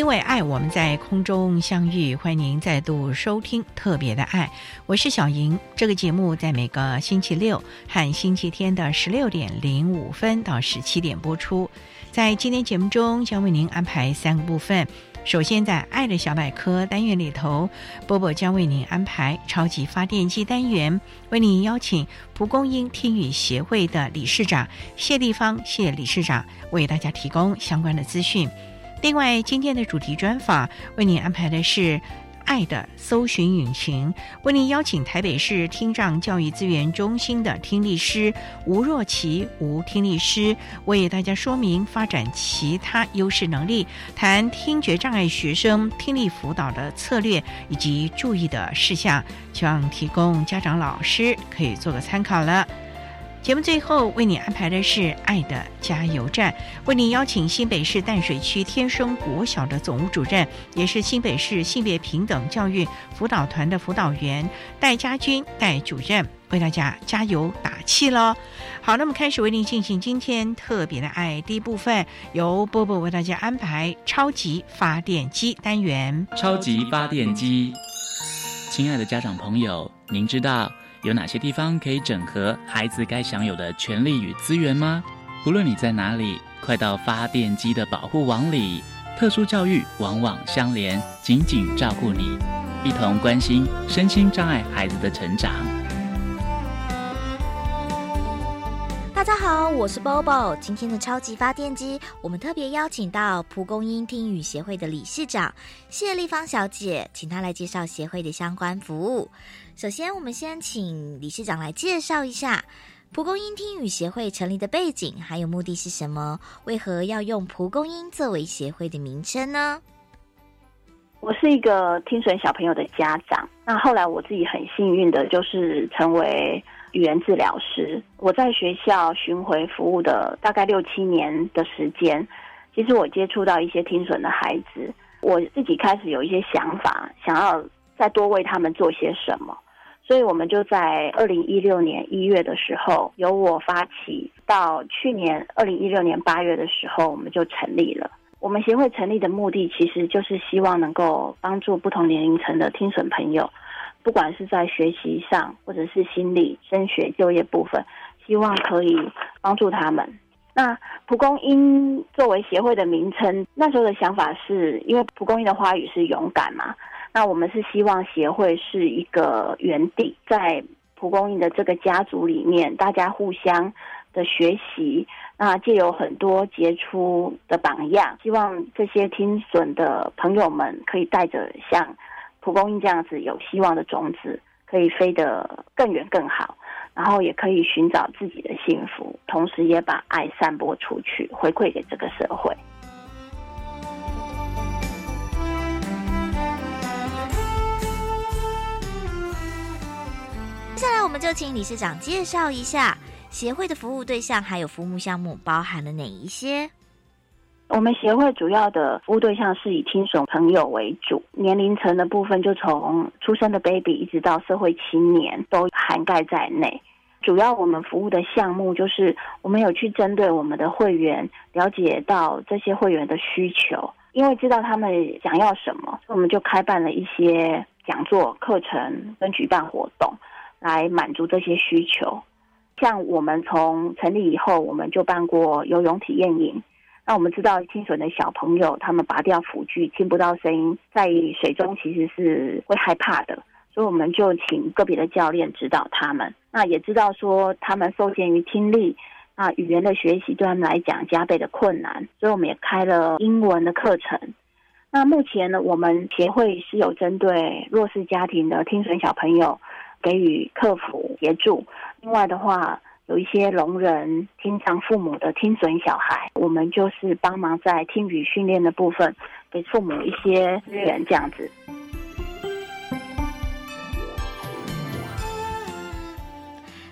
因为爱，我们在空中相遇。欢迎您再度收听《特别的爱》，我是小莹。这个节目在每个星期六和星期天的十六点零五分到十七点播出。在今天节目中，将为您安排三个部分。首先，在“爱的小百科”单元里头，波波将为您安排“超级发电机”单元，为您邀请蒲公英听雨协会的理事长谢立芳谢理事长为大家提供相关的资讯。另外，今天的主题专访为您安排的是“爱的搜寻引擎”，为您邀请台北市听障教育资源中心的听力师吴若琪吴听力师为大家说明发展其他优势能力，谈听觉障碍学生听力辅导的策略以及注意的事项，希望提供家长老师可以做个参考了。节目最后为你安排的是“爱的加油站”，为你邀请新北市淡水区天生国小的总务主任，也是新北市性别平等教育辅导团的辅导员戴家军戴主任，为大家加油打气喽！好，那么开始为您进行今天特别的爱第一部分，由波波为大家安排超级发电机单元。超级发电机，亲爱的家长朋友，您知道？有哪些地方可以整合孩子该享有的权利与资源吗？不论你在哪里，快到发电机的保护网里。特殊教育网网相连，紧紧照顾你，一同关心身心障碍孩子的成长。大家好，我是 Bobo。今天的超级发电机，我们特别邀请到蒲公英听语协会的理事长谢丽芳小姐，请她来介绍协会的相关服务。首先，我们先请理事长来介绍一下蒲公英听语协会成立的背景，还有目的是什么？为何要用蒲公英作为协会的名称呢？我是一个听损小朋友的家长，那后来我自己很幸运的，就是成为。语言治疗师，我在学校巡回服务的大概六七年的时间，其实我接触到一些听损的孩子，我自己开始有一些想法，想要再多为他们做些什么，所以我们就在二零一六年一月的时候由我发起，到去年二零一六年八月的时候，我们就成立了。我们协会成立的目的，其实就是希望能够帮助不同年龄层的听损朋友。不管是在学习上，或者是心理、升学、就业部分，希望可以帮助他们。那蒲公英作为协会的名称，那时候的想法是因为蒲公英的花语是勇敢嘛。那我们是希望协会是一个园地，在蒲公英的这个家族里面，大家互相的学习，那借有很多杰出的榜样，希望这些听损的朋友们可以带着像。蒲公英这样子有希望的种子，可以飞得更远更好，然后也可以寻找自己的幸福，同时也把爱散播出去，回馈给这个社会。下来，我们就请理事长介绍一下协会的服务对象，还有服务项目包含了哪一些。我们协会主要的服务对象是以听损朋友为主，年龄层的部分就从出生的 baby 一直到社会青年都涵盖在内。主要我们服务的项目就是我们有去针对我们的会员了解到这些会员的需求，因为知道他们想要什么，我们就开办了一些讲座、课程跟举办活动，来满足这些需求。像我们从成立以后，我们就办过游泳体验营。那我们知道听损的小朋友，他们拔掉辅具，听不到声音，在水中其实是会害怕的，所以我们就请个别的教练指导他们。那也知道说他们受限于听力，那语言的学习对他们来讲加倍的困难，所以我们也开了英文的课程。那目前呢，我们协会是有针对弱势家庭的听损小朋友给予客服协助。另外的话，有一些聋人听障父母的听损小孩，我们就是帮忙在听语训练的部分，给父母一些资源这样子。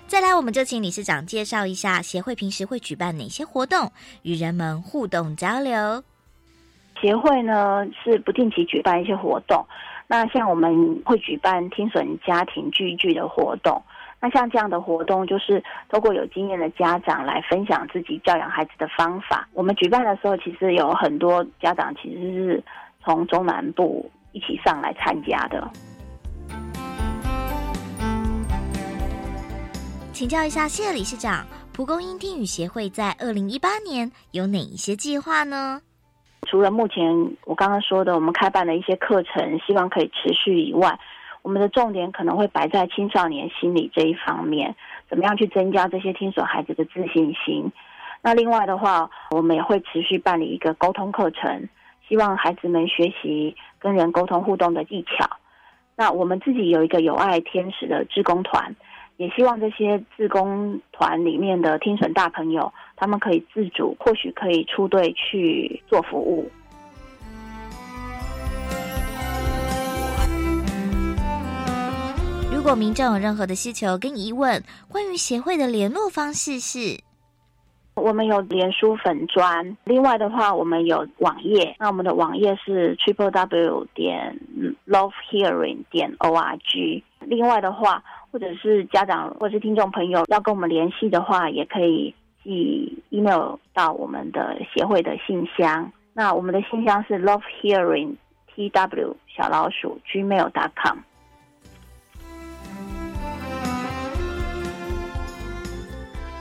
再来，我们就请理事长介绍一下协会平时会举办哪些活动，与人们互动交流。协会呢是不定期举办一些活动，那像我们会举办听损家庭聚聚的活动。那像这样的活动，就是透过有经验的家长来分享自己教养孩子的方法。我们举办的时候，其实有很多家长其实是从中南部一起上来参加的。请教一下谢理事长，蒲公英听语协会在二零一八年有哪一些计划呢？除了目前我刚刚说的，我们开办的一些课程，希望可以持续以外。我们的重点可能会摆在青少年心理这一方面，怎么样去增加这些听损孩子的自信心？那另外的话，我们也会持续办理一个沟通课程，希望孩子们学习跟人沟通互动的技巧。那我们自己有一个有爱天使的志工团，也希望这些自工团里面的听损大朋友，他们可以自主，或许可以出队去做服务。如果民众有任何的需求跟疑问，关于协会的联络方式是：我们有脸书粉专，另外的话，我们有网页。那我们的网页是 triple w 点 love hearing 点 o r g。另外的话，或者是家长或是听众朋友要跟我们联系的话，也可以寄 email 到我们的协会的信箱。那我们的信箱是 love hearing tw 小老鼠 gmail.com。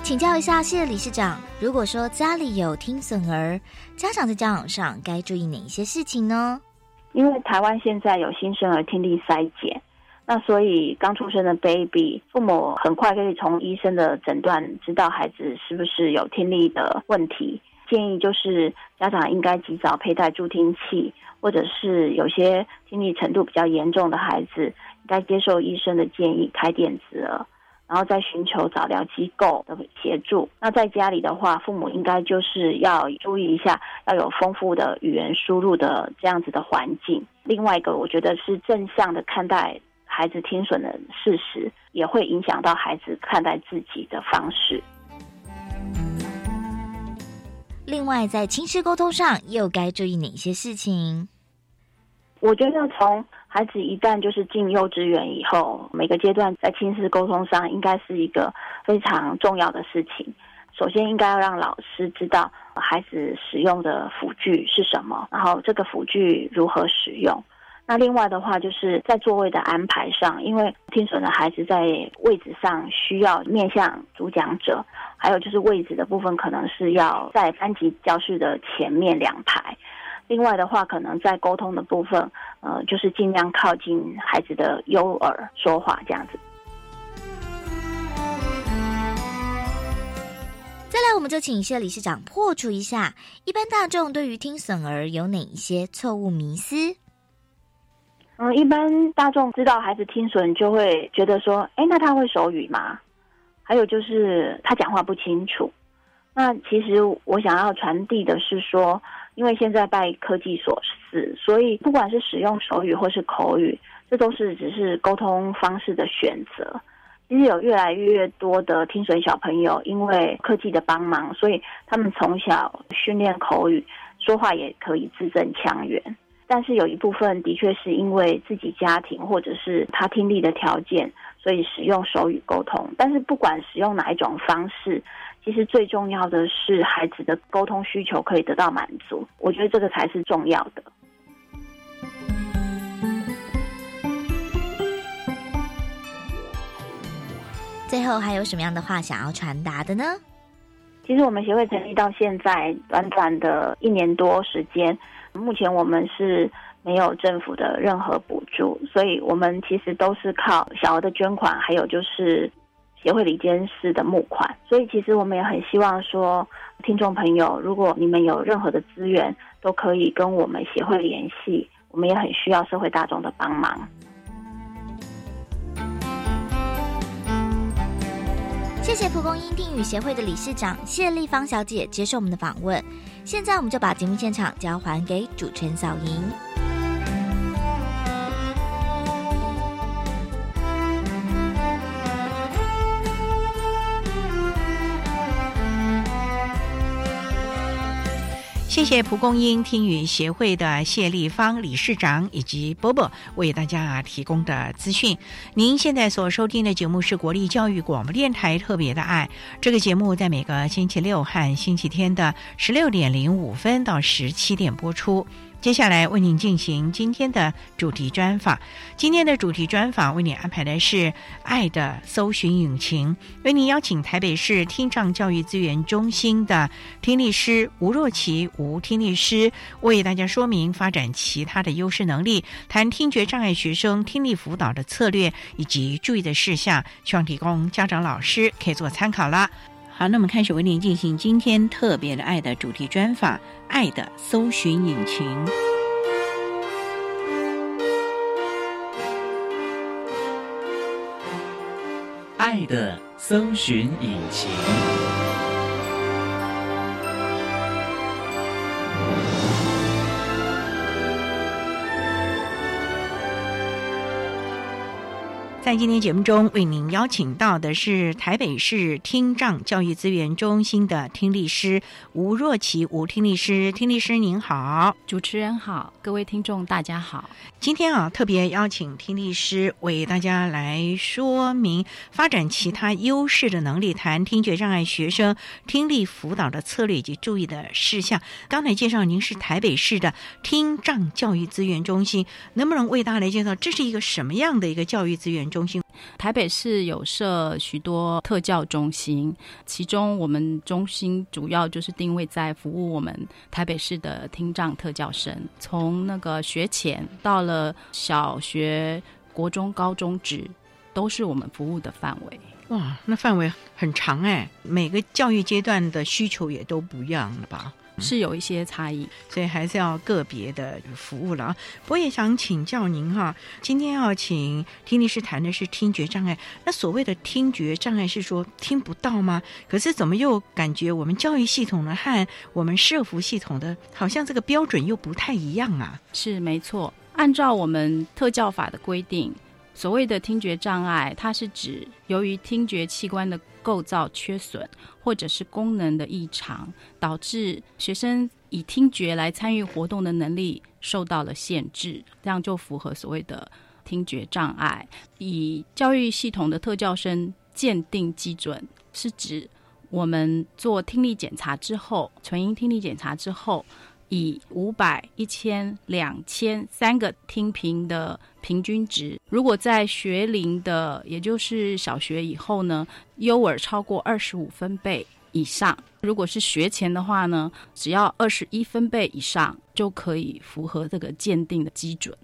请教一下，谢理事长，如果说家里有听损儿，家长在教养上该注意哪一些事情呢？因为台湾现在有新生儿听力筛检，那所以刚出生的 baby，父母很快可以从医生的诊断知道孩子是不是有听力的问题。建议就是家长应该及早佩戴助听器，或者是有些听力程度比较严重的孩子，应该接受医生的建议开电子耳。然后再寻求早疗机构的协助。那在家里的话，父母应该就是要注意一下，要有丰富的语言输入的这样子的环境。另外一个，我觉得是正向的看待孩子听损的事实，也会影响到孩子看待自己的方式。另外，在亲师沟通上又该注意哪些事情？我觉得从孩子一旦就是进幼稚园以后，每个阶段在亲子沟通上应该是一个非常重要的事情。首先，应该要让老师知道孩子使用的辅具是什么，然后这个辅具如何使用。那另外的话，就是在座位的安排上，因为听损的孩子在位置上需要面向主讲者，还有就是位置的部分可能是要在班级教室的前面两排。另外的话，可能在沟通的部分，呃，就是尽量靠近孩子的右耳说话这样子。再来，我们就请谢理事长破除一下一般大众对于听损儿有哪一些错误迷思。嗯，一般大众知道孩子听损，就会觉得说，哎，那他会手语吗？还有就是他讲话不清楚。那其实我想要传递的是说。因为现在拜科技所赐，所以不管是使用手语或是口语，这都是只是沟通方式的选择。其实有越来越多的听损小朋友，因为科技的帮忙，所以他们从小训练口语，说话也可以字正腔圆。但是有一部分的确是因为自己家庭或者是他听力的条件，所以使用手语沟通。但是不管使用哪一种方式，其实最重要的是孩子的沟通需求可以得到满足。我觉得这个才是重要的。最后还有什么样的话想要传达的呢？其实我们协会成立到现在短短的一年多时间，目前我们是没有政府的任何补助，所以我们其实都是靠小额的捐款，还有就是协会里监事的募款。所以其实我们也很希望说，听众朋友，如果你们有任何的资源，都可以跟我们协会联系，我们也很需要社会大众的帮忙。谢谢蒲公英定语协会的理事长谢丽芳小姐接受我们的访问。现在我们就把节目现场交还给主持人小莹。谢谢蒲公英听语协会的谢丽芳理事长以及波波为大家提供的资讯。您现在所收听的节目是国立教育广播电台特别的爱。这个节目在每个星期六和星期天的十六点零五分到十七点播出。接下来为您进行今天的主题专访。今天的主题专访为您安排的是《爱的搜寻引擎》，为您邀请台北市听障教育资源中心的听力师吴若琪吴听力师为大家说明发展其他的优势能力，谈听觉障碍学生听力辅导的策略以及注意的事项，希望提供家长老师可以做参考了。好，那我们开始为您进行今天特别的爱的主题专访，《爱的搜寻引擎》。爱的搜寻引擎。在今天节目中，为您邀请到的是台北市听障教育资源中心的听力师吴若琪吴听力师，听力师您好，主持人好，各位听众大家好。今天啊，特别邀请听力师为大家来说明发展其他优势的能力，谈听觉障碍学生听力辅导的策略以及注意的事项。刚才介绍您是台北市的听障教育资源中心，能不能为大家来介绍这是一个什么样的一个教育资源中心？台北市有设许多特教中心，其中我们中心主要就是定位在服务我们台北市的听障特教生，从那个学前到了小学、国中、高中职，都是我们服务的范围。哇，那范围很长哎，每个教育阶段的需求也都不一样了吧？是有一些差异，所以还是要个别的服务了啊。我也想请教您哈，今天要请听力师谈的是听觉障碍。那所谓的听觉障碍是说听不到吗？可是怎么又感觉我们教育系统呢和我们社服系统的，好像这个标准又不太一样啊？是没错，按照我们特教法的规定，所谓的听觉障碍，它是指由于听觉器官的构造缺损。或者是功能的异常，导致学生以听觉来参与活动的能力受到了限制，这样就符合所谓的听觉障碍。以教育系统的特教生鉴定基准，是指我们做听力检查之后，纯音听力检查之后。以五百、一千、两千三个听评的平均值，如果在学龄的，也就是小学以后呢，优耳超过二十五分贝以上；如果是学前的话呢，只要二十一分贝以上就可以符合这个鉴定的基准。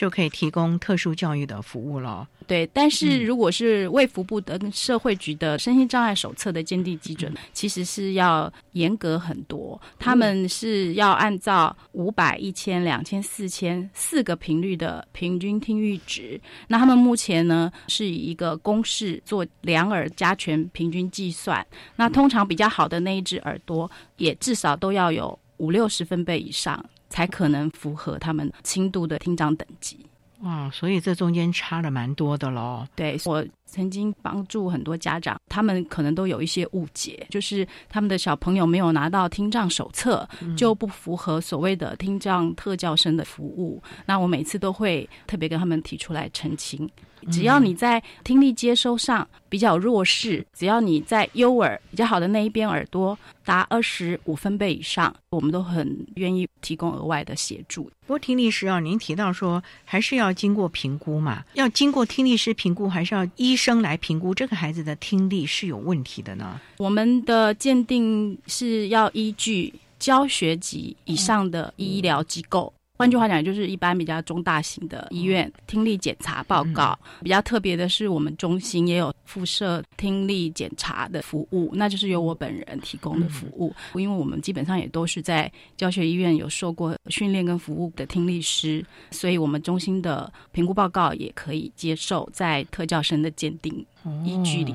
就可以提供特殊教育的服务了。对，但是如果是卫福部的社会局的身心障碍手册的鉴定基准，其实是要严格很多。他们是要按照五百、一千、两千、四千四个频率的平均听域值。那他们目前呢是以一个公式做两耳加权平均计算。那通常比较好的那一只耳朵，也至少都要有五六十分贝以上。才可能符合他们轻度的听障等级。哇，所以这中间差了蛮多的喽。对我曾经帮助很多家长，他们可能都有一些误解，就是他们的小朋友没有拿到听障手册，就不符合所谓的听障特教生的服务。那我每次都会特别跟他们提出来澄清。只要你在听力接收上比较弱势，只要你在优耳比较好的那一边耳朵达二十五分贝以上，我们都很愿意提供额外的协助。不过听力师啊，您提到说还是要经过评估嘛，要经过听力师评估，还是要医生来评估这个孩子的听力是有问题的呢？我们的鉴定是要依据教学级以上的医疗机构。换句话讲，就是一般比较中大型的医院听力检查报告。比较特别的是，我们中心也有附设听力检查的服务，那就是由我本人提供的服务。因为我们基本上也都是在教学医院有受过训练跟服务的听力师，所以我们中心的评估报告也可以接受在特教生的鉴定依据里。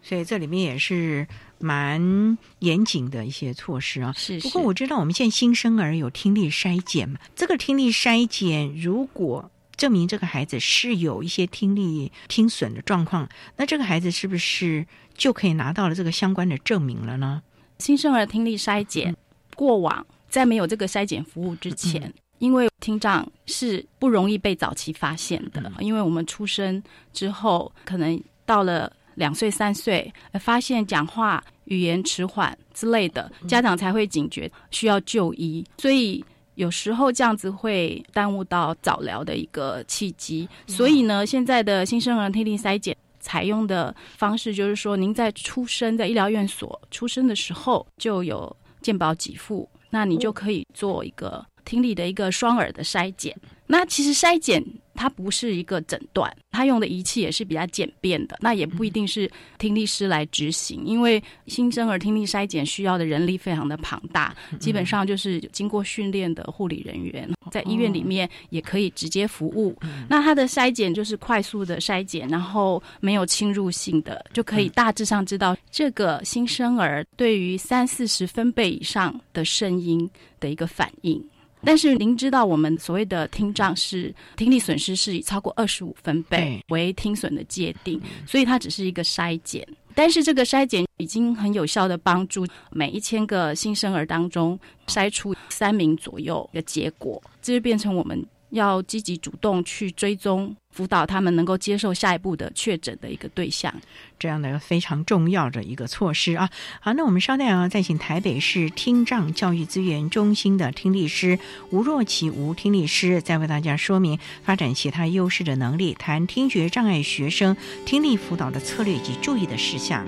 所以这里面也是。蛮严谨的一些措施啊，是。不过我知道我们现在新生儿有听力筛检嘛，这个听力筛检如果证明这个孩子是有一些听力听损的状况，那这个孩子是不是就可以拿到了这个相关的证明了呢？新生儿听力筛检过往在没有这个筛检服务之前，因为听障是不容易被早期发现的，因为我们出生之后可能到了。两岁三岁，发现讲话语言迟缓之类的，家长才会警觉，需要就医。所以有时候这样子会耽误到早疗的一个契机。所以呢，现在的新生儿听力筛检采用的方式就是说，您在出生在医疗院所出生的时候就有健保给付，那你就可以做一个听力的一个双耳的筛检。那其实筛检。它不是一个诊断，它用的仪器也是比较简便的，那也不一定是听力师来执行，因为新生儿听力筛检需要的人力非常的庞大，基本上就是经过训练的护理人员在医院里面也可以直接服务。那它的筛检就是快速的筛检，然后没有侵入性的，就可以大致上知道这个新生儿对于三四十分贝以上的声音的一个反应。但是您知道，我们所谓的听障是听力损失是以超过二十五分贝为听损的界定，所以它只是一个筛检。但是这个筛检已经很有效的帮助每一千个新生儿当中筛出三名左右的结果，这就变成我们。要积极主动去追踪辅导他们，能够接受下一步的确诊的一个对象，这样的非常重要的一个措施啊。好，那我们稍待啊，再请台北市听障教育资源中心的听力师吴若琪吴听力师，再为大家说明发展其他优势的能力，谈听觉障碍学生听力辅导的策略以及注意的事项。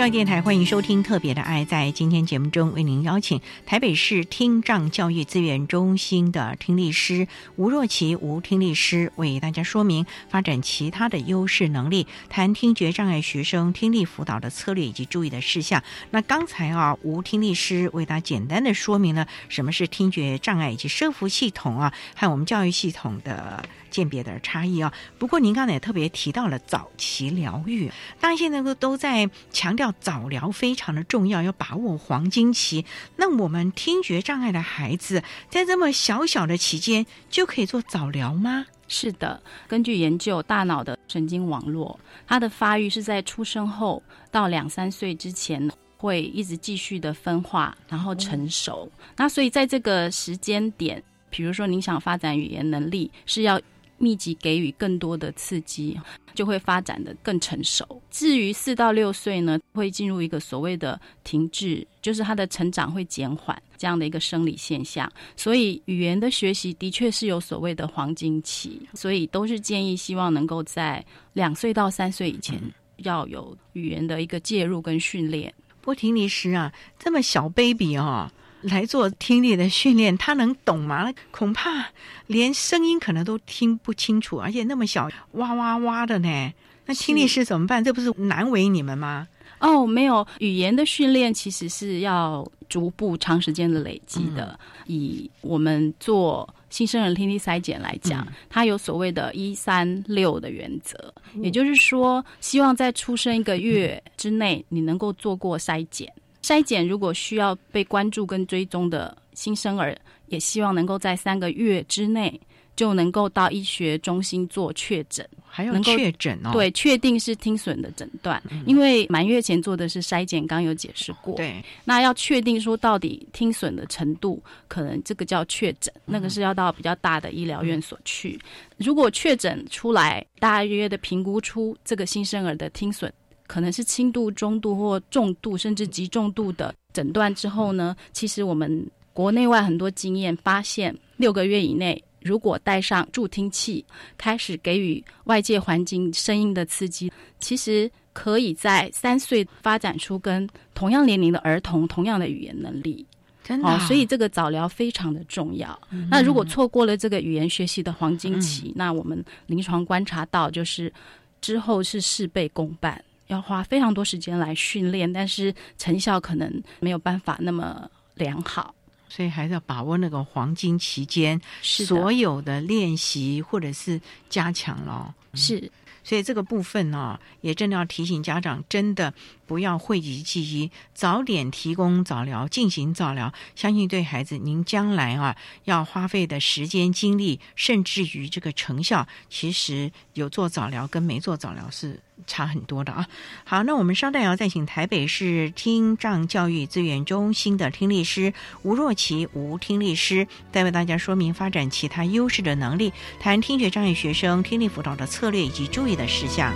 教育电台欢迎收听《特别的爱》。在今天节目中，为您邀请台北市听障教育资源中心的听力师吴若琪吴听力师为大家说明发展其他的优势能力，谈听觉障碍学生听力辅导的策略以及注意的事项。那刚才啊，吴听力师为大家简单的说明了什么是听觉障碍以及声服系统啊，和我们教育系统的。鉴别的差异啊，不过您刚才也特别提到了早期疗愈，当然现在都都在强调早疗非常的重要，要把握黄金期。那我们听觉障碍的孩子在这么小小的期间就可以做早疗吗？是的，根据研究，大脑的神经网络，它的发育是在出生后到两三岁之前会一直继续的分化，然后成熟。那所以在这个时间点，比如说您想发展语言能力，是要。密集给予更多的刺激，就会发展的更成熟。至于四到六岁呢，会进入一个所谓的停滞，就是他的成长会减缓这样的一个生理现象。所以语言的学习的确是有所谓的黄金期，所以都是建议希望能够在两岁到三岁以前要有语言的一个介入跟训练。波婷尼师啊，这么小 baby 啊。来做听力的训练，他能懂吗？恐怕连声音可能都听不清楚，而且那么小，哇哇哇的呢。那听力师怎么办？这不是难为你们吗？哦，没有，语言的训练其实是要逐步长时间的累积的。以我们做新生儿听力筛检来讲，它有所谓的一三六的原则，也就是说，希望在出生一个月之内，你能够做过筛检。筛检如果需要被关注跟追踪的新生儿，也希望能够在三个月之内就能够到医学中心做确诊，还有确诊哦，对，确定是听损的诊断。因为满月前做的是筛检，刚有解释过。对，那要确定说到底听损的程度，可能这个叫确诊，那个是要到比较大的医疗院所去。如果确诊出来，大约的评估出这个新生儿的听损。可能是轻度、中度或重度，甚至极重度的诊断之后呢？其实我们国内外很多经验发现，六个月以内，如果戴上助听器，开始给予外界环境声音的刺激，其实可以在三岁发展出跟同样年龄的儿童同样的语言能力。真的，所以这个早疗非常的重要。那如果错过了这个语言学习的黄金期，那我们临床观察到，就是之后是事倍功半。要花非常多时间来训练，但是成效可能没有办法那么良好，所以还是要把握那个黄金期间，所有的练习或者是加强咯。是，所以这个部分呢，也真的要提醒家长，真的。不要讳疾忌医，早点提供早疗，进行早疗，相信对孩子您将来啊要花费的时间精力，甚至于这个成效，其实有做早疗跟没做早疗是差很多的啊。好，那我们稍待要再请台北市听障教育资源中心的听力师吴若琪吴听力师，再为大家说明发展其他优势的能力，谈听觉障碍学生听力辅导的策略以及注意的事项。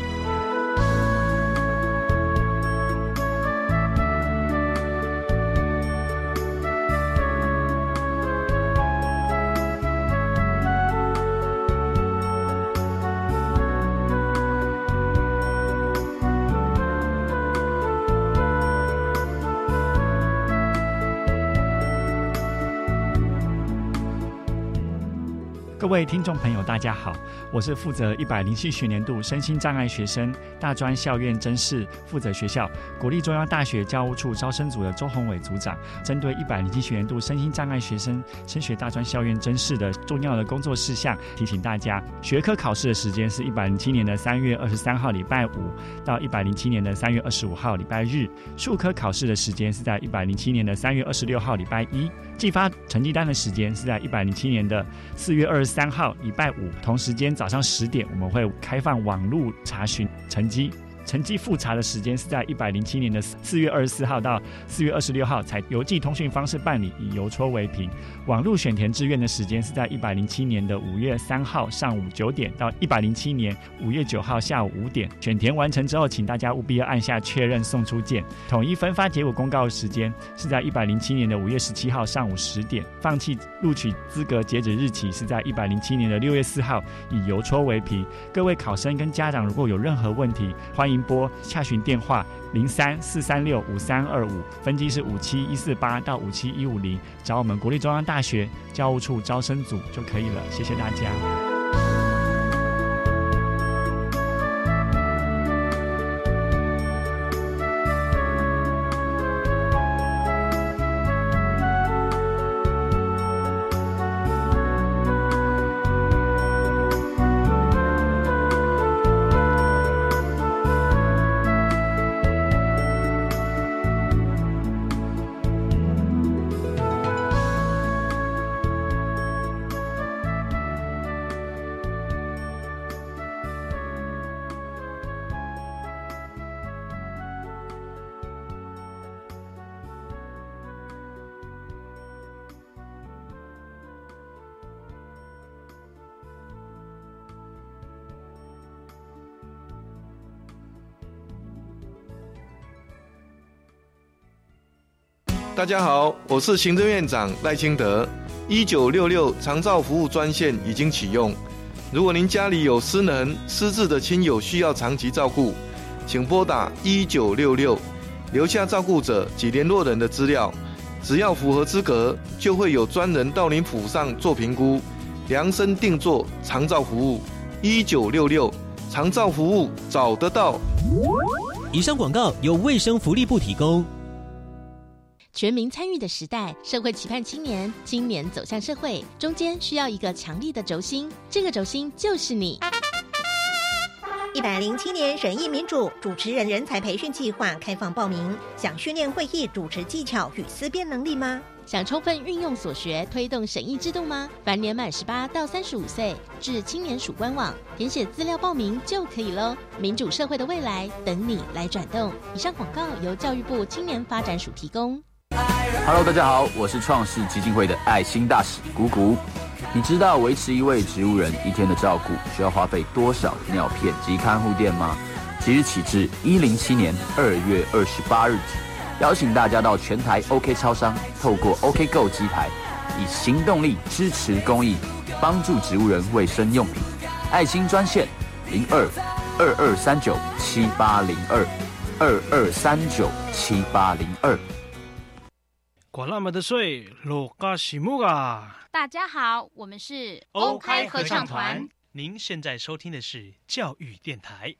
各位听众朋友，大家好，我是负责一百零七学年度身心障碍学生大专校院甄试负责学校国立中央大学教务处招生组的周宏伟组长，针对一百零七学年度身心障碍学生升学大专校院甄试的重要的工作事项，提醒大家，学科考试的时间是一百零七年的三月二十三号礼拜五到一百零七年的三月二十五号礼拜日，数科考试的时间是在一百零七年的三月二十六号礼拜一。寄发成绩单的时间是在一百零七年的四月二十三号，礼拜五同时间早上十点，我们会开放网络查询成绩。成绩复查的时间是在一百零七年的四月二十四号到四月二十六号，采邮寄通讯方式办理，以邮戳为凭。网络选填志愿的时间是在一百零七年的五月三号上午九点到一百零七年五月九号下午五点。选填完成之后，请大家务必要按下确认送出键。统一分发结果公告的时间是在一百零七年的五月十七号上午十点。放弃录取资格截止日期是在一百零七年的六月四号，以邮戳为凭。各位考生跟家长如果有任何问题，欢迎。拨洽询电话零三四三六五三二五，分机是五七一四八到五七一五零，找我们国立中央大学教务处招生组就可以了。谢谢大家。大家好，我是行政院长赖清德。一九六六长照服务专线已经启用，如果您家里有失能、失智的亲友需要长期照顾，请拨打一九六六，留下照顾者及联络人的资料。只要符合资格，就会有专人到您府上做评估，量身定做长照服务。一九六六长照服务找得到。以上广告由卫生福利部提供。全民参与的时代，社会期盼青年，青年走向社会，中间需要一个强力的轴心，这个轴心就是你。一百零七年审议民主主持人人才培训计划开放报名，想训练会议主持技巧与思辨能力吗？想充分运用所学推动审议制度吗？凡年满十八到三十五岁，至青年署官网填写资料报名就可以喽。民主社会的未来等你来转动。以上广告由教育部青年发展署提供。Hello，大家好，我是创世基金会的爱心大使谷谷。你知道维持一位植物人一天的照顾需要花费多少尿片及看护垫吗？即日起至一零七年二月二十八日止，邀请大家到全台 OK 超商，透过 OK Go 机台，以行动力支持公益，帮助植物人卫生用品。爱心专线零二二二三九七八零二二二三九七八零二。管那么的水，落嘎西木啊！大家好，我们是 OK 合唱团。您现在收听的是教育电台。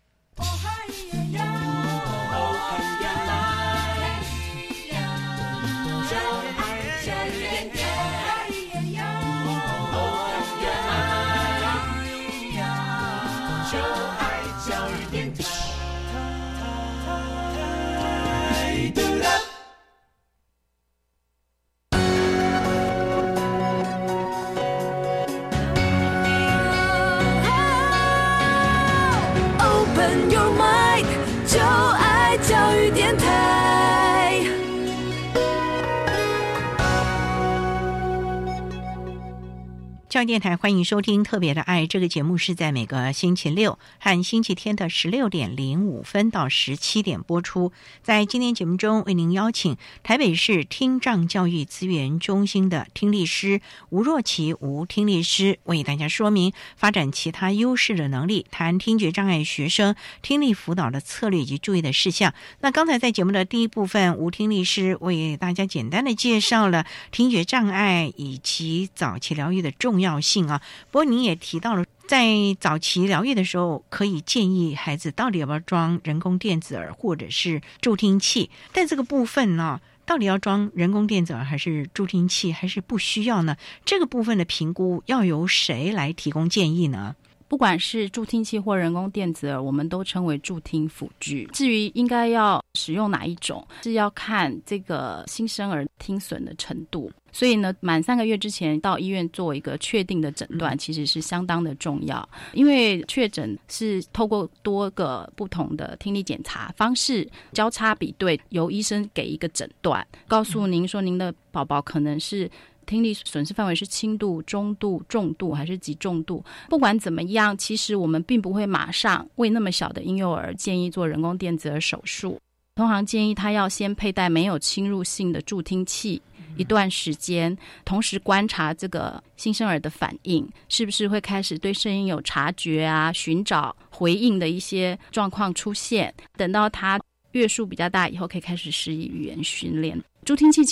教电台欢迎收听《特别的爱》这个节目，是在每个星期六和星期天的十六点零五分到十七点播出。在今天节目中，为您邀请台北市听障教育资源中心的听力师吴若琪吴听力师为大家说明发展其他优势的能力，谈听觉障碍学生听力辅导的策略以及注意的事项。那刚才在节目的第一部分，吴听力师为大家简单的介绍了听觉障碍以及早期疗愈的重要。要性啊！不过您也提到了，在早期疗愈的时候，可以建议孩子到底要不要装人工电子耳或者是助听器。但这个部分呢，到底要装人工电子耳还是助听器，还是不需要呢？这个部分的评估要由谁来提供建议呢？不管是助听器或人工电子耳，我们都称为助听辅具。至于应该要使用哪一种，是要看这个新生儿听损的程度。所以呢，满三个月之前到医院做一个确定的诊断，其实是相当的重要。因为确诊是透过多个不同的听力检查方式交叉比对，由医生给一个诊断，告诉您说您的宝宝可能是。听力损失范围是轻度、中度、重度还是极重度？不管怎么样，其实我们并不会马上为那么小的婴幼儿建议做人工电子耳手术。通常建议他要先佩戴没有侵入性的助听器一段时间，同时观察这个新生儿的反应，是不是会开始对声音有察觉啊，寻找回应的一些状况出现。等到他月数比较大以后，可以开始施以语言训练。助听器。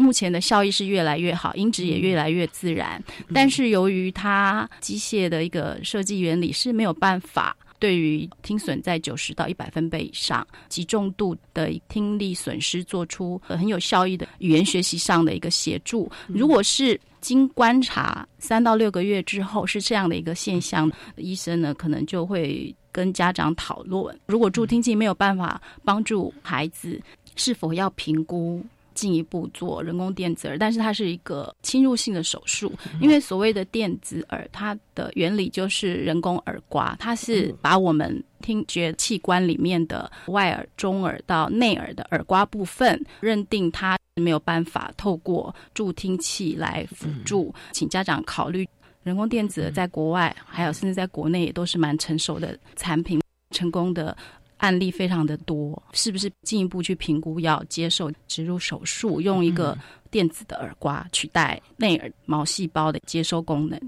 目前的效益是越来越好，音质也越来越自然。但是由于它机械的一个设计原理是没有办法对于听损在九十到一百分贝以上、极重度的听力损失做出很有效益的语言学习上的一个协助。如果是经观察三到六个月之后是这样的一个现象，医生呢可能就会跟家长讨论，如果助听器没有办法帮助孩子，是否要评估。进一步做人工电子耳，但是它是一个侵入性的手术，因为所谓的电子耳，它的原理就是人工耳刮，它是把我们听觉器官里面的外耳、中耳到内耳的耳刮部分，认定它没有办法透过助听器来辅助，请家长考虑人工电子耳，在国外还有甚至在国内也都是蛮成熟的产品，成功的。案例非常的多，是不是进一步去评估要接受植入手术，用一个电子的耳刮取代内耳毛细胞的接收功能？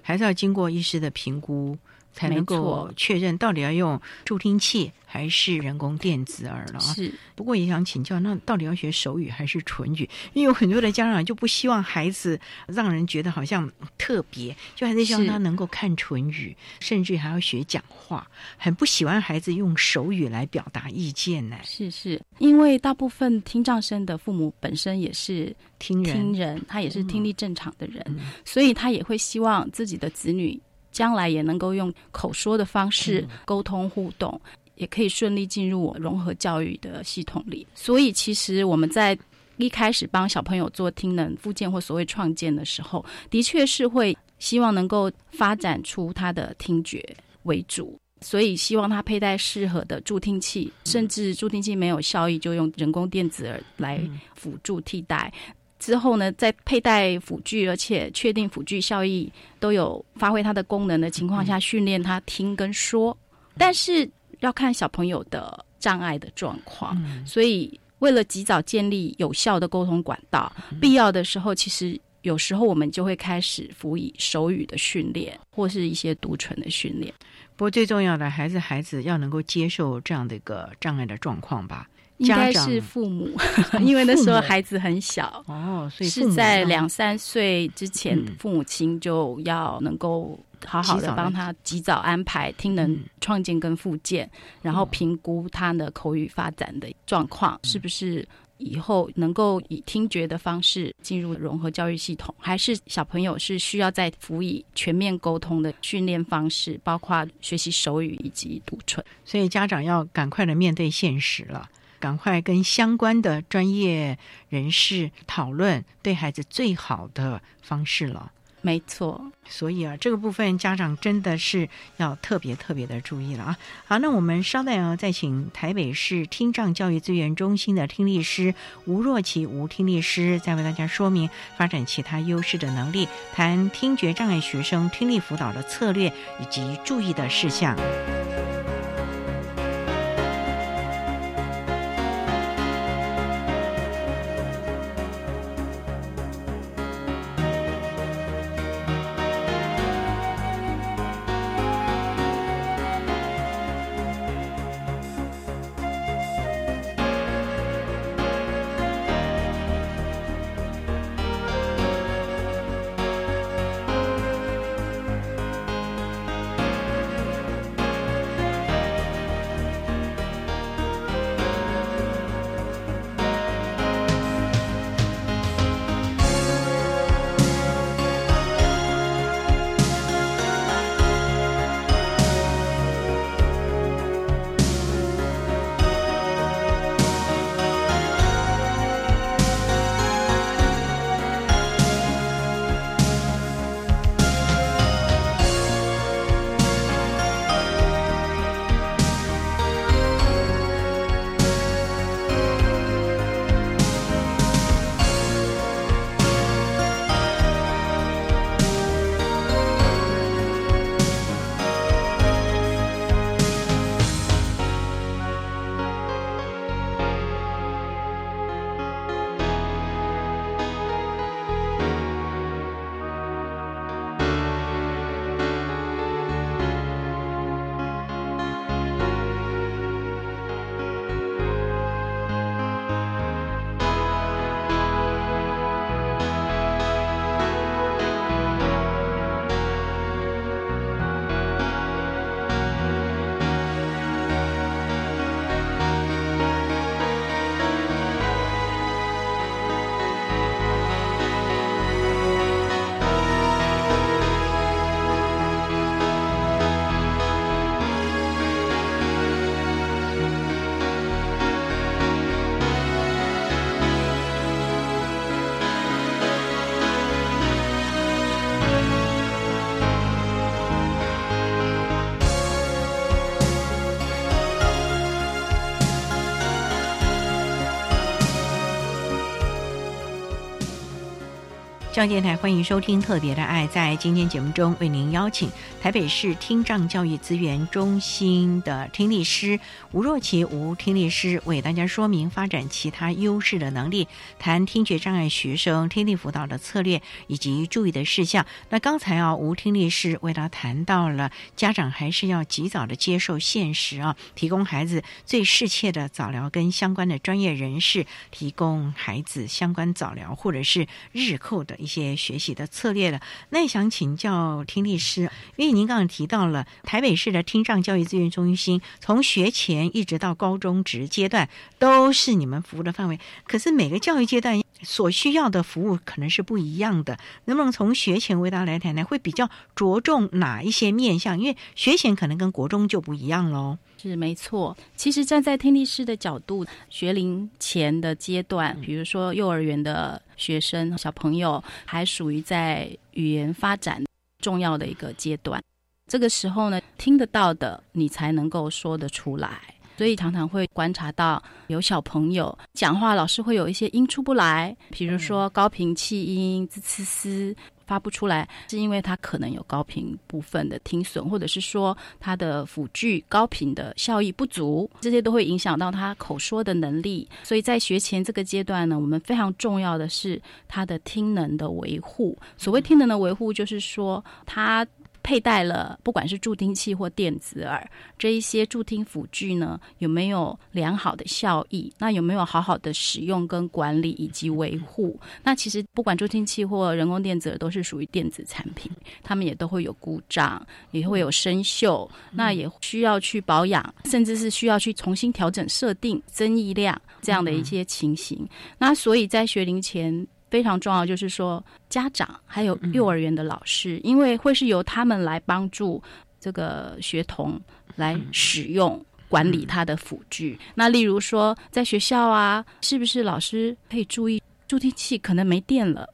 还是要经过医师的评估。才能够确认到底要用助听器还是人工电子耳了啊？是。不过也想请教，那到底要学手语还是唇语？因为有很多的家长就不希望孩子让人觉得好像特别，就还是希望他能够看唇语，甚至还要学讲话，很不喜欢孩子用手语来表达意见呢。是是，因为大部分听障生的父母本身也是听人，听人，他也是听力正常的人，所以他也会希望自己的子女。将来也能够用口说的方式沟通互动，也可以顺利进入我融合教育的系统里。所以，其实我们在一开始帮小朋友做听能复健或所谓创建的时候，的确是会希望能够发展出他的听觉为主，所以希望他佩戴适合的助听器，甚至助听器没有效益，就用人工电子耳来辅助替代。之后呢，在佩戴辅具，而且确定辅具效益都有发挥它的功能的情况下，训练他听跟说。但是要看小朋友的障碍的状况，所以为了及早建立有效的沟通管道，必要的时候，其实有时候我们就会开始辅以手语的训练，或是一些读唇的训练。不过最重要的还是孩子要能够接受这样的一个障碍的状况吧。应该是父母，因为那时候孩子很小哦，所以是在两三岁之前，父母亲就要能够好好的帮他及早安排听能创建跟复健，然后评估他的口语发展的状况，是不是以后能够以听觉的方式进入融合教育系统，还是小朋友是需要再辅以全面沟通的训练方式，包括学习手语以及读唇，所以家长要赶快的面对现实了。赶快跟相关的专业人士讨论对孩子最好的方式了。没错，所以啊，这个部分家长真的是要特别特别的注意了啊。好，那我们稍待啊，再请台北市听障教育资源中心的听力师吴若琪吴听力师，再为大家说明发展其他优势的能力，谈听觉障碍学生听力辅导的策略以及注意的事项。教电台欢迎收听《特别的爱》。在今天节目中，为您邀请台北市听障教育资源中心的听力师吴若琪吴听力师为大家说明发展其他优势的能力，谈听觉障碍学生听力辅导的策略以及注意的事项。那刚才啊，吴听力师为他谈到了家长还是要及早的接受现实啊，提供孩子最适切的早疗，跟相关的专业人士提供孩子相关早疗或者是日后的。一些学习的策略了，那想请教听力师，因为您刚刚提到了台北市的听障教育资源中心，从学前一直到高中职阶段都是你们服务的范围，可是每个教育阶段所需要的服务可能是不一样的，能不能从学前为大家来谈谈，会比较着重哪一些面向？因为学前可能跟国中就不一样喽。是没错，其实站在听力师的角度，学龄前的阶段，比如说幼儿园的学生小朋友，还属于在语言发展重要的一个阶段。这个时候呢，听得到的你才能够说得出来，所以常常会观察到有小朋友讲话，老师会有一些音出不来，比如说高频气音、滋呲嘶。发不出来，是因为他可能有高频部分的听损，或者是说他的辅具高频的效益不足，这些都会影响到他口说的能力。所以在学前这个阶段呢，我们非常重要的是他的听能的维护。所谓听能的维护，就是说他。佩戴了不管是助听器或电子耳这一些助听辅具呢，有没有良好的效益？那有没有好好的使用跟管理以及维护？那其实不管助听器或人工电子耳都是属于电子产品，他们也都会有故障，也会有生锈，那也需要去保养，甚至是需要去重新调整设定增益量这样的一些情形。那所以在学龄前。非常重要，就是说家长还有幼儿园的老师，因为会是由他们来帮助这个学童来使用管理他的辅具。那例如说，在学校啊，是不是老师可以注意助听器可能没电了，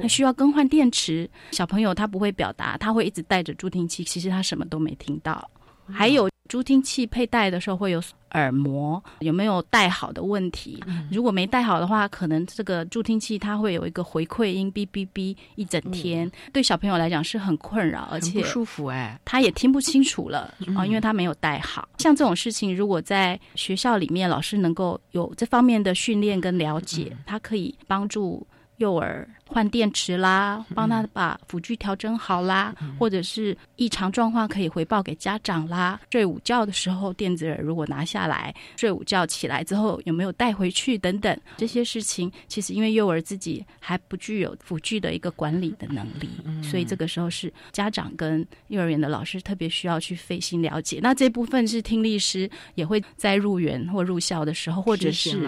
他需要更换电池？小朋友他不会表达，他会一直带着助听器，其实他什么都没听到。还有。助听器佩戴的时候会有耳膜有没有戴好的问题？如果没戴好的话，可能这个助听器它会有一个回馈音，哔哔哔一整天，对小朋友来讲是很困扰，而且不舒服哎，他也听不清楚了啊，因为他没有戴好。像这种事情，如果在学校里面老师能够有这方面的训练跟了解，他可以帮助。幼儿换电池啦，帮他把辅具调整好啦，或者是异常状况可以回报给家长啦。睡午觉的时候，电子耳如果拿下来，睡午觉起来之后有没有带回去等等这些事情，其实因为幼儿自己还不具有辅具的一个管理的能力，所以这个时候是家长跟幼儿园的老师特别需要去费心了解。那这部分是听力师也会在入园或入校的时候，或者是。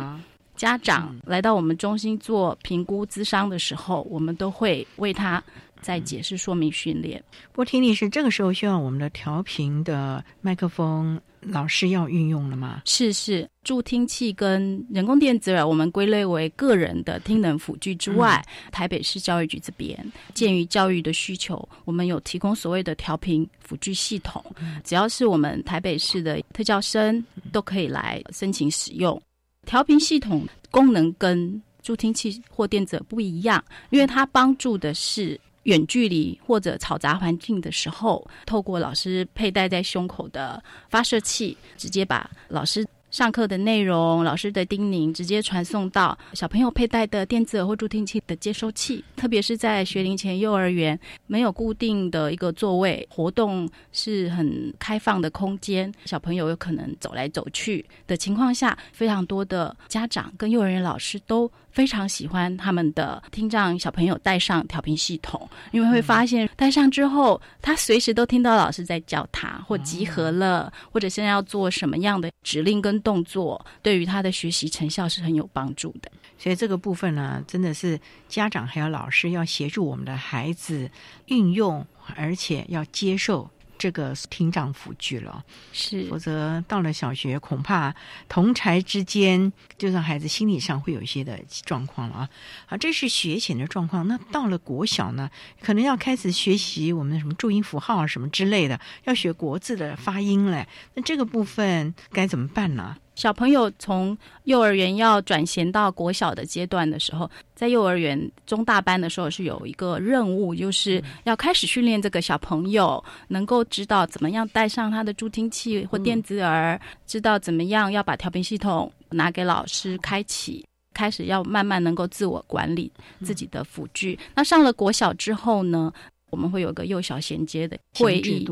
家长来到我们中心做评估咨商的时候，我们都会为他在解释说明训练。不过听力是这个时候需要我们的调频的麦克风老师要运用了吗？是是，助听器跟人工电子耳，我们归类为个人的听能辅具之外，台北市教育局这边鉴于教育的需求，我们有提供所谓的调频辅具系统，只要是我们台北市的特教生都可以来申请使用。调频系统功能跟助听器或电子不一样，因为它帮助的是远距离或者嘈杂环境的时候，透过老师佩戴在胸口的发射器，直接把老师。上课的内容，老师的叮咛，直接传送到小朋友佩戴的电子耳或助听器的接收器。特别是在学龄前幼儿园，没有固定的一个座位，活动是很开放的空间，小朋友有可能走来走去的情况下，非常多的家长跟幼儿园老师都。非常喜欢他们的听障小朋友带上调频系统，因为会发现带上之后，他随时都听到老师在叫他，或集合了，或者现在要做什么样的指令跟动作，对于他的学习成效是很有帮助的。所以这个部分呢，真的是家长还有老师要协助我们的孩子运用，而且要接受。这个听障辅具了，是，否则到了小学，恐怕同才之间，就让孩子心理上会有一些的状况了啊。好，这是学前的状况。那到了国小呢，可能要开始学习我们的什么注音符号啊什么之类的，要学国字的发音嘞。那这个部分该怎么办呢？小朋友从幼儿园要转衔到国小的阶段的时候，在幼儿园中大班的时候是有一个任务，就是要开始训练这个小朋友能够知道怎么样带上他的助听器或电子耳，知道怎么样要把调频系统拿给老师开启，开始要慢慢能够自我管理自己的辅具。那上了国小之后呢，我们会有个幼小衔接的会议。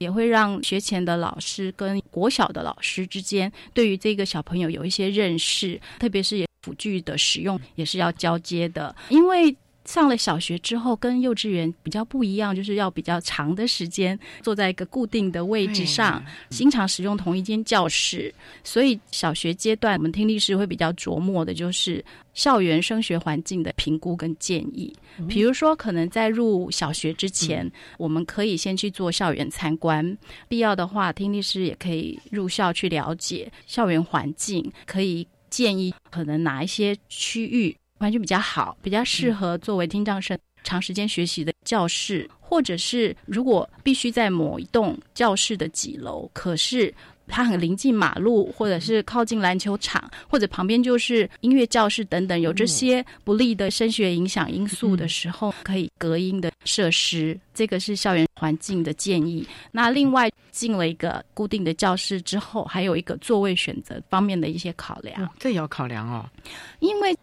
也会让学前的老师跟国小的老师之间对于这个小朋友有一些认识，特别是辅具的使用也是要交接的，因为。上了小学之后，跟幼稚园比较不一样，就是要比较长的时间坐在一个固定的位置上，经常使用同一间教室。所以小学阶段，我们听力师会比较琢磨的就是校园升学环境的评估跟建议。比如说，可能在入小学之前，我们可以先去做校园参观，必要的话，听力师也可以入校去了解校园环境，可以建议可能哪一些区域。环境比较好，比较适合作为听障生长时间学习的教室，或者是如果必须在某一栋教室的几楼，可是它很临近马路，或者是靠近篮球场，或者旁边就是音乐教室等等，有这些不利的声学影响因素的时候，可以隔音的设施，这个是校园环境的建议。那另外进了一个固定的教室之后，还有一个座位选择方面的一些考量，这也要考量哦，因为。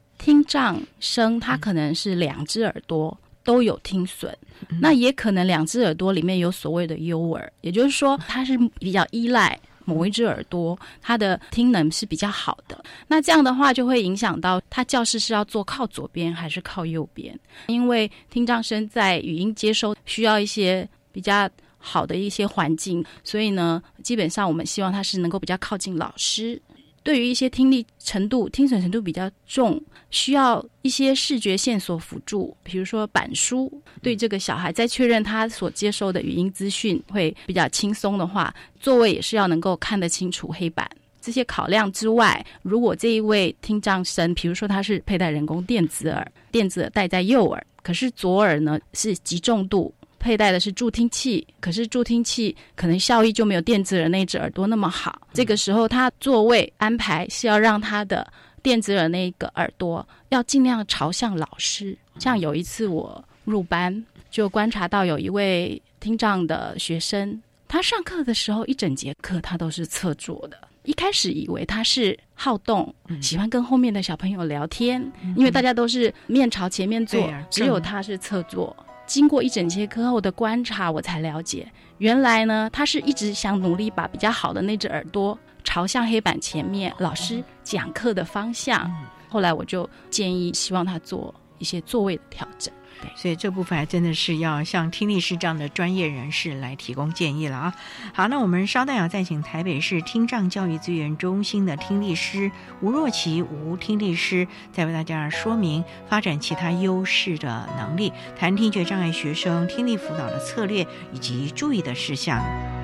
听障生他可能是两只耳朵都有听损，那也可能两只耳朵里面有所谓的优耳，也就是说他是比较依赖某一只耳朵，他的听能是比较好的。那这样的话就会影响到他教室是要坐靠左边还是靠右边，因为听障生在语音接收需要一些比较好的一些环境，所以呢，基本上我们希望他是能够比较靠近老师。对于一些听力程度、听损程度比较重，需要一些视觉线索辅助，比如说板书，对这个小孩在确认他所接收的语音资讯会比较轻松的话，座位也是要能够看得清楚黑板。这些考量之外，如果这一位听障生，比如说他是佩戴人工电子耳，电子耳戴在右耳，可是左耳呢是极重度。佩戴的是助听器，可是助听器可能效益就没有电子耳那只耳朵那么好。这个时候，他座位安排是要让他的电子耳那个耳朵要尽量朝向老师。像有一次我入班，就观察到有一位听障的学生，他上课的时候一整节课他都是侧坐的。一开始以为他是好动，喜欢跟后面的小朋友聊天，因为大家都是面朝前面坐，只有他是侧坐。经过一整节课后的观察，我才了解，原来呢，他是一直想努力把比较好的那只耳朵朝向黑板前面，老师讲课的方向。后来我就建议，希望他做一些座位的调整。所以这部分还真的是要像听力师这样的专业人士来提供建议了啊！好，那我们稍待啊再请台北市听障教育资源中心的听力师吴若琪吴听力师，再为大家说明发展其他优势的能力，谈听觉障碍学生听力辅导的策略以及注意的事项。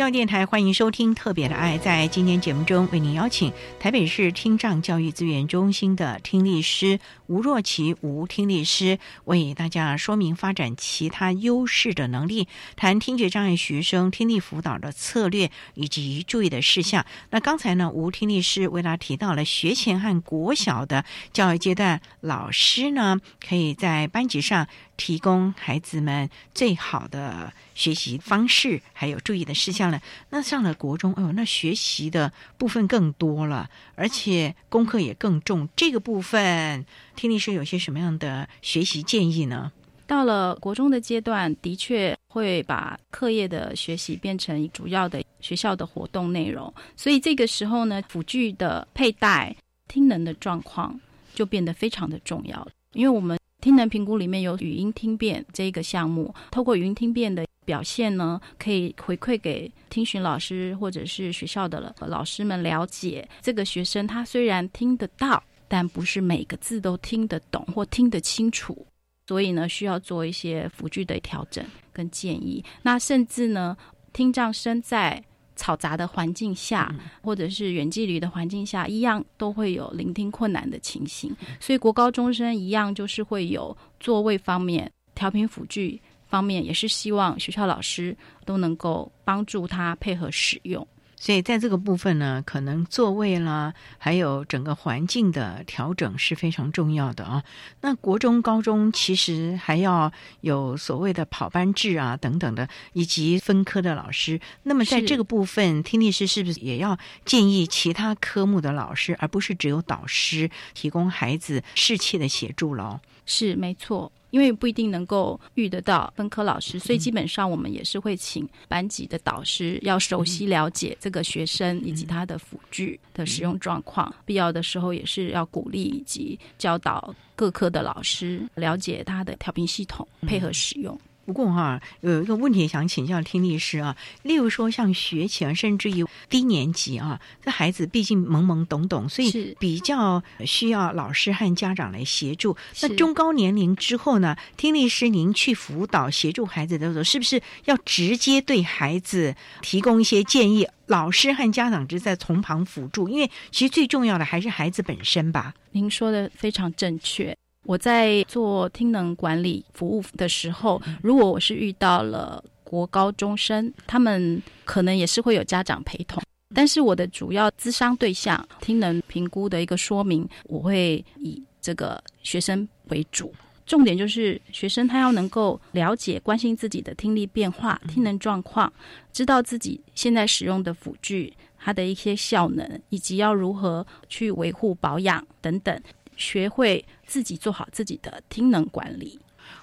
教育电台欢迎收听《特别的爱》。在今天节目中，为您邀请台北市听障教育资源中心的听力师吴若琪吴听力师，为大家说明发展其他优势的能力，谈听觉障碍学生听力辅导的策略以及注意的事项。那刚才呢，吴听力师为大家提到了学前和国小的教育阶段，老师呢可以在班级上提供孩子们最好的学习方式，还有注意的事项。了，那上了国中，哦，那学习的部分更多了，而且功课也更重。这个部分，听力师有些什么样的学习建议呢？到了国中的阶段，的确会把课业的学习变成主要的学校的活动内容，所以这个时候呢，辅具的佩戴、听能的状况就变得非常的重要因为我们听能评估里面有语音听辨这一个项目，透过语音听辨的。表现呢，可以回馈给听询老师或者是学校的老师们了解，这个学生他虽然听得到，但不是每个字都听得懂或听得清楚，所以呢，需要做一些辅具的调整跟建议。那甚至呢，听障生在嘈杂的环境下，或者是远距离的环境下，一样都会有聆听困难的情形。所以国高中生一样，就是会有座位方面调频辅具。方面也是希望学校老师都能够帮助他配合使用，所以在这个部分呢，可能座位啦，还有整个环境的调整是非常重要的啊。那国中、高中其实还要有所谓的跑班制啊等等的，以及分科的老师。那么在这个部分，听力师是不是也要建议其他科目的老师，而不是只有导师提供孩子适切的协助喽？是没错。因为不一定能够遇得到分科老师，所以基本上我们也是会请班级的导师要熟悉了解这个学生以及他的辅具的使用状况，必要的时候也是要鼓励以及教导各科的老师了解他的调频系统，配合使用。不过哈，有一个问题想请教听力师啊，例如说像学前甚至于低年级啊，这孩子毕竟懵懵懂懂，所以比较需要老师和家长来协助。那中高年龄之后呢，听力师您去辅导协助孩子的时候，是不是要直接对孩子提供一些建议？老师和家长只在从旁辅助，因为其实最重要的还是孩子本身吧。您说的非常正确。我在做听能管理服务的时候，如果我是遇到了国高中生，他们可能也是会有家长陪同，但是我的主要咨商对象听能评估的一个说明，我会以这个学生为主，重点就是学生他要能够了解、关心自己的听力变化、听能状况，知道自己现在使用的辅具它的一些效能，以及要如何去维护保养等等。学会自己做好自己的听能管理，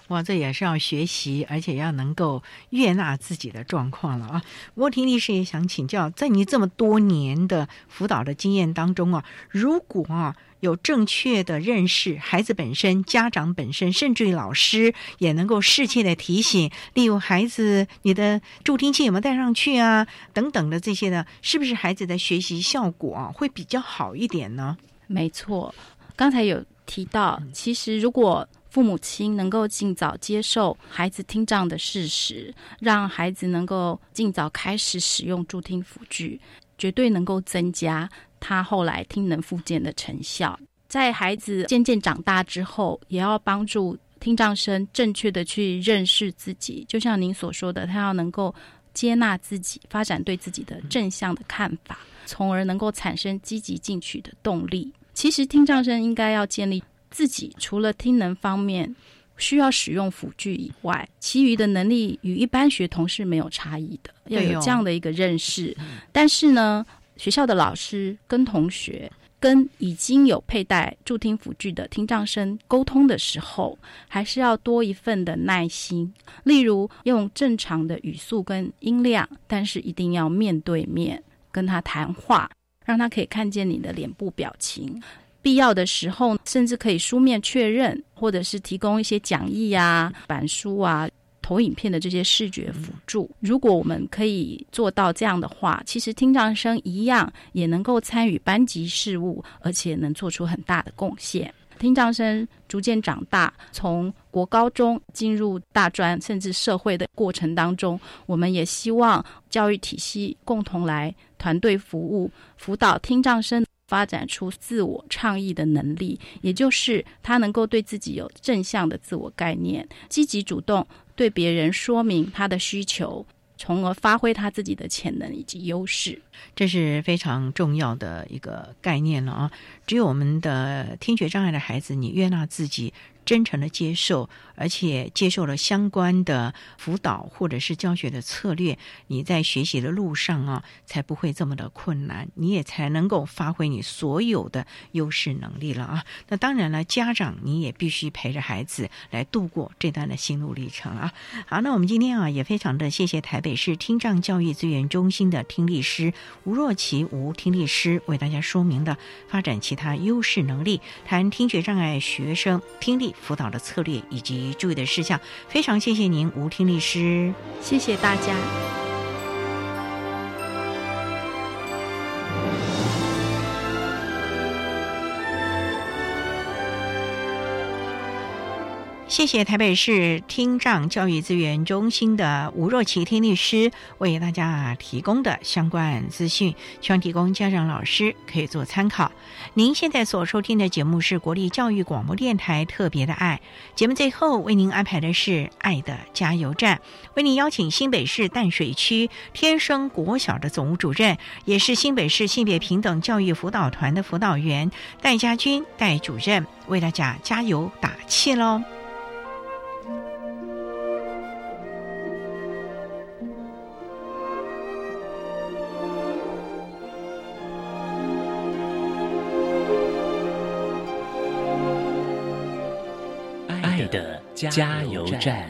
哇，这也是要学习，而且要能够悦纳自己的状况了啊！不过听律师也想请教，在你这么多年的辅导的经验当中啊，如果啊有正确的认识，孩子本身、家长本身，甚至于老师也能够适切的提醒，例如孩子你的助听器有没有带上去啊，等等的这些呢，是不是孩子的学习效果啊会比较好一点呢？没错。刚才有提到，其实如果父母亲能够尽早接受孩子听障的事实，让孩子能够尽早开始使用助听辅具，绝对能够增加他后来听能复健的成效。在孩子渐渐长大之后，也要帮助听障生正确的去认识自己，就像您所说的，他要能够接纳自己，发展对自己的正向的看法，从而能够产生积极进取的动力。其实听障生应该要建立自己除了听能方面需要使用辅具以外，其余的能力与一般学童是没有差异的，要有这样的一个认识。但是呢，学校的老师跟同学、跟已经有佩戴助听辅具的听障生沟通的时候，还是要多一份的耐心。例如用正常的语速跟音量，但是一定要面对面跟他谈话。让他可以看见你的脸部表情，必要的时候甚至可以书面确认，或者是提供一些讲义啊、板书啊、投影片的这些视觉辅助。如果我们可以做到这样的话，其实听障生一样也能够参与班级事务，而且能做出很大的贡献。听障生逐渐长大，从国高中进入大专，甚至社会的过程当中，我们也希望教育体系共同来团队服务，辅导听障生发展出自我倡议的能力，也就是他能够对自己有正向的自我概念，积极主动对别人说明他的需求。从而发挥他自己的潜能以及优势，这是非常重要的一个概念了啊！只有我们的听觉障碍的孩子，你悦纳自己。真诚的接受，而且接受了相关的辅导或者是教学的策略，你在学习的路上啊，才不会这么的困难，你也才能够发挥你所有的优势能力了啊。那当然了，家长你也必须陪着孩子来度过这段的心路历程啊。好，那我们今天啊，也非常的谢谢台北市听障教育资源中心的听力师吴若琪吴听力师为大家说明的发展其他优势能力，谈听觉障碍学生听力。辅导的策略以及注意的事项，非常谢谢您，吴听律师，谢谢大家。谢谢台北市听障教育资源中心的吴若琪听律师为大家提供的相关资讯，希望提供家长老师可以做参考。您现在所收听的节目是国立教育广播电台特别的爱节目，最后为您安排的是爱的加油站，为您邀请新北市淡水区天生国小的总务主任，也是新北市性别平等教育辅导团的辅导员戴家军戴主任为大家加油打气喽。加油站。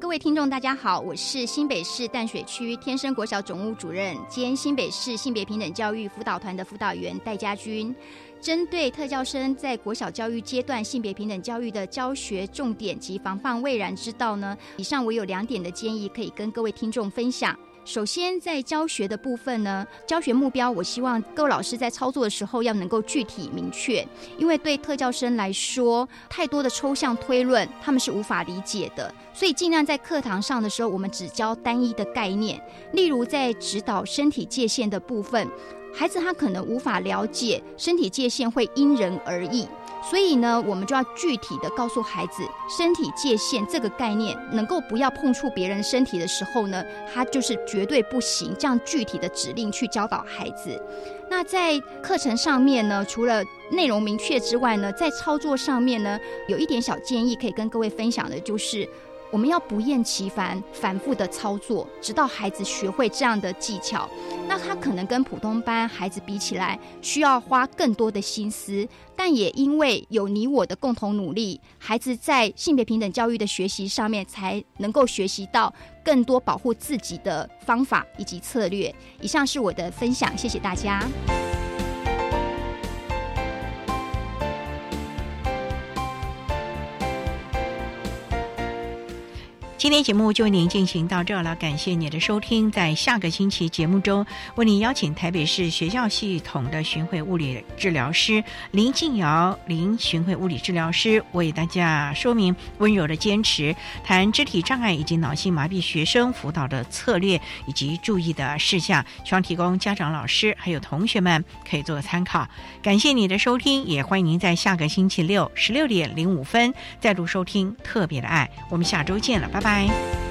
各位听众，大家好，我是新北市淡水区天生国小总务主任兼新北市性别平等教育辅导团的辅导员戴家军。针对特教生在国小教育阶段性别平等教育的教学重点及防范未然之道呢，以上我有两点的建议可以跟各位听众分享。首先，在教学的部分呢，教学目标，我希望各位老师在操作的时候要能够具体明确，因为对特教生来说，太多的抽象推论他们是无法理解的，所以尽量在课堂上的时候，我们只教单一的概念，例如在指导身体界限的部分，孩子他可能无法了解身体界限会因人而异。所以呢，我们就要具体的告诉孩子，身体界限这个概念，能够不要碰触别人身体的时候呢，他就是绝对不行。这样具体的指令去教导孩子。那在课程上面呢，除了内容明确之外呢，在操作上面呢，有一点小建议可以跟各位分享的，就是。我们要不厌其烦、反复的操作，直到孩子学会这样的技巧。那他可能跟普通班孩子比起来，需要花更多的心思，但也因为有你我的共同努力，孩子在性别平等教育的学习上面，才能够学习到更多保护自己的方法以及策略。以上是我的分享，谢谢大家。今天节目就为您进行到这了，感谢你的收听。在下个星期节目中，为您邀请台北市学校系统的巡回物理治疗师林静瑶林巡回物理治疗师为大家说明温柔的坚持，谈肢体障碍以及脑性麻痹学生辅导的策略以及注意的事项，希望提供家长、老师还有同学们可以做个参考。感谢你的收听，也欢迎您在下个星期六十六点零五分再度收听特别的爱。我们下周见了，拜拜。拜。